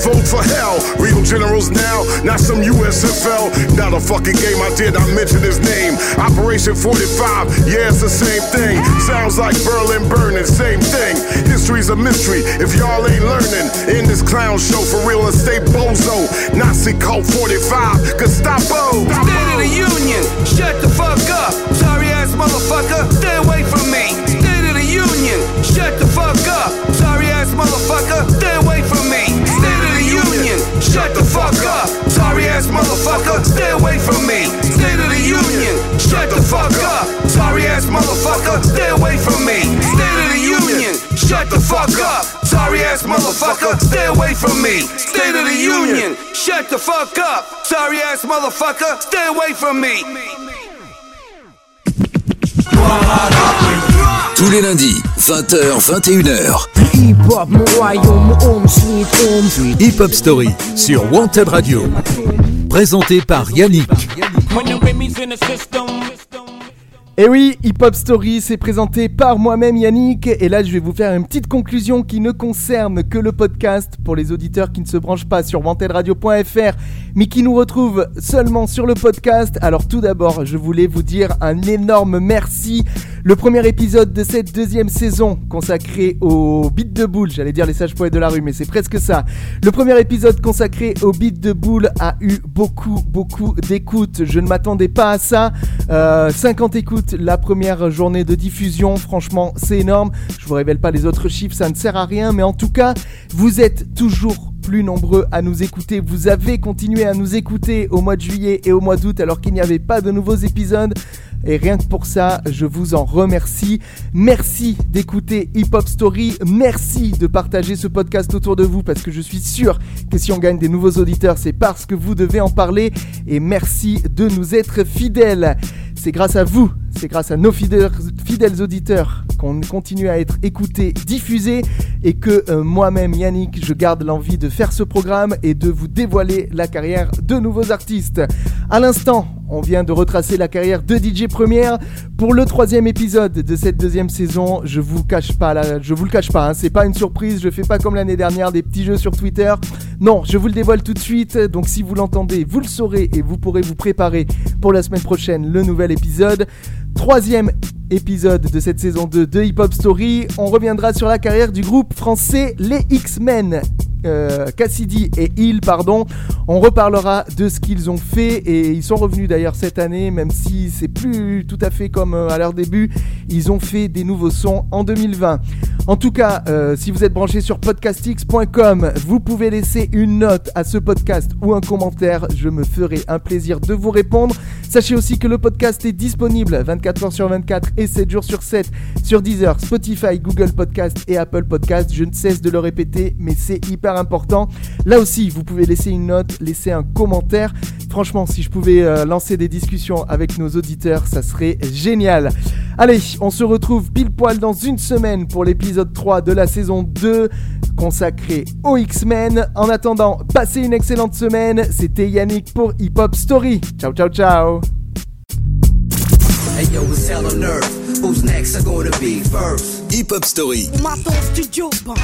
vote for hell. Real generals now, not some USFL. Not a fucking game I did, I mentioned his name. Operation 45, yeah, it's the same thing. Sounds like Berlin burning, same thing. History's a mystery if y'all ain't learning. In this clown show for real estate bozo. Nazi cult 45, Gestapo.
State of the Union, shut the fuck up. Sorry ass motherfucker, stay away from me. State of the Union, shut the fuck up. Sorry ass motherfucker, shut the fuck up. Sorry ass motherfucker, stay away from me. State of the Union, shut the fuck up. Sorry ass motherfucker, stay away from me. State of the Union, shut the fuck up. Sorry ass motherfucker, stay away from me. State of the Union, shut the fuck up. Sorry ass motherfucker, stay away from me.
Tous les lundis, 20h, 21h.
Hip hop, mon royaume, home sweet home sweet.
Hip Hop Story sur Wanted Radio. Présenté par Yannick.
Et Eh oui, Hip Hop Story, c'est présenté par moi-même Yannick. Et là, je vais vous faire une petite conclusion qui ne concerne que le podcast pour les auditeurs qui ne se branchent pas sur wantedradio.fr, mais qui nous retrouvent seulement sur le podcast. Alors tout d'abord, je voulais vous dire un énorme merci. Le premier épisode de cette deuxième saison consacré au beat de boule, j'allais dire les sages poètes de la rue, mais c'est presque ça. Le premier épisode consacré au beat de boule a eu beaucoup, beaucoup d'écoutes. Je ne m'attendais pas à ça. Euh, 50 écoutes la première journée de diffusion. Franchement, c'est énorme. Je vous révèle pas les autres chiffres, ça ne sert à rien. Mais en tout cas, vous êtes toujours plus nombreux à nous écouter. Vous avez continué à nous écouter au mois de juillet et au mois d'août alors qu'il n'y avait pas de nouveaux épisodes. Et rien que pour ça, je vous en remercie. Merci d'écouter Hip Hop Story. Merci de partager ce podcast autour de vous parce que je suis sûr que si on gagne des nouveaux auditeurs, c'est parce que vous devez en parler. Et merci de nous être fidèles. C'est grâce à vous, c'est grâce à nos fidèles, fidèles auditeurs qu'on continue à être écoutés, diffusés et que euh, moi-même, Yannick, je garde l'envie de faire ce programme et de vous dévoiler la carrière de nouveaux artistes. À l'instant, on vient de retracer la carrière de DJ Première pour le troisième épisode de cette deuxième saison. Je vous vous le cache pas, hein, c'est pas une surprise. Je fais pas comme l'année dernière des petits jeux sur Twitter. Non, je vous le dévoile tout de suite. Donc si vous l'entendez, vous le saurez et vous pourrez vous préparer pour la semaine prochaine le nouvel épisode. Troisième épisode de cette saison 2 de Hip Hop Story. On reviendra sur la carrière du groupe français Les X-Men. Euh, Cassidy et Hill, pardon. On reparlera de ce qu'ils ont fait et ils sont revenus d'ailleurs cette année, même si c'est plus tout à fait comme euh, à leur début. Ils ont fait des nouveaux sons en 2020. En tout cas, euh, si vous êtes branché sur podcastx.com, vous pouvez laisser une note à ce podcast ou un commentaire. Je me ferai un plaisir de vous répondre. Sachez aussi que le podcast est disponible 24h sur 24 et 7 jours sur 7 sur Deezer, Spotify, Google Podcast et Apple Podcast. Je ne cesse de le répéter, mais c'est hyper important. Là aussi, vous pouvez laisser une note, laisser un commentaire. Franchement, si je pouvais euh, lancer des discussions avec nos auditeurs, ça serait génial. Allez, on se retrouve pile poil dans une semaine pour l'épisode 3 de la saison 2 consacré aux X-Men. En attendant, passez une excellente semaine. C'était Yannick pour Hip Hop Story. Ciao, ciao, ciao.
Hey yo, it's hell on earth. Who's next? Are gonna be first?
Hip Hop Story.
Au studio, bah,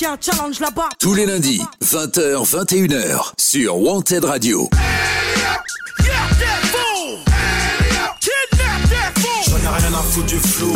y a un challenge là-bas.
Tous les lundis, 20h, 21h sur Wanted Radio.
J'en ai rien à foutre du flou,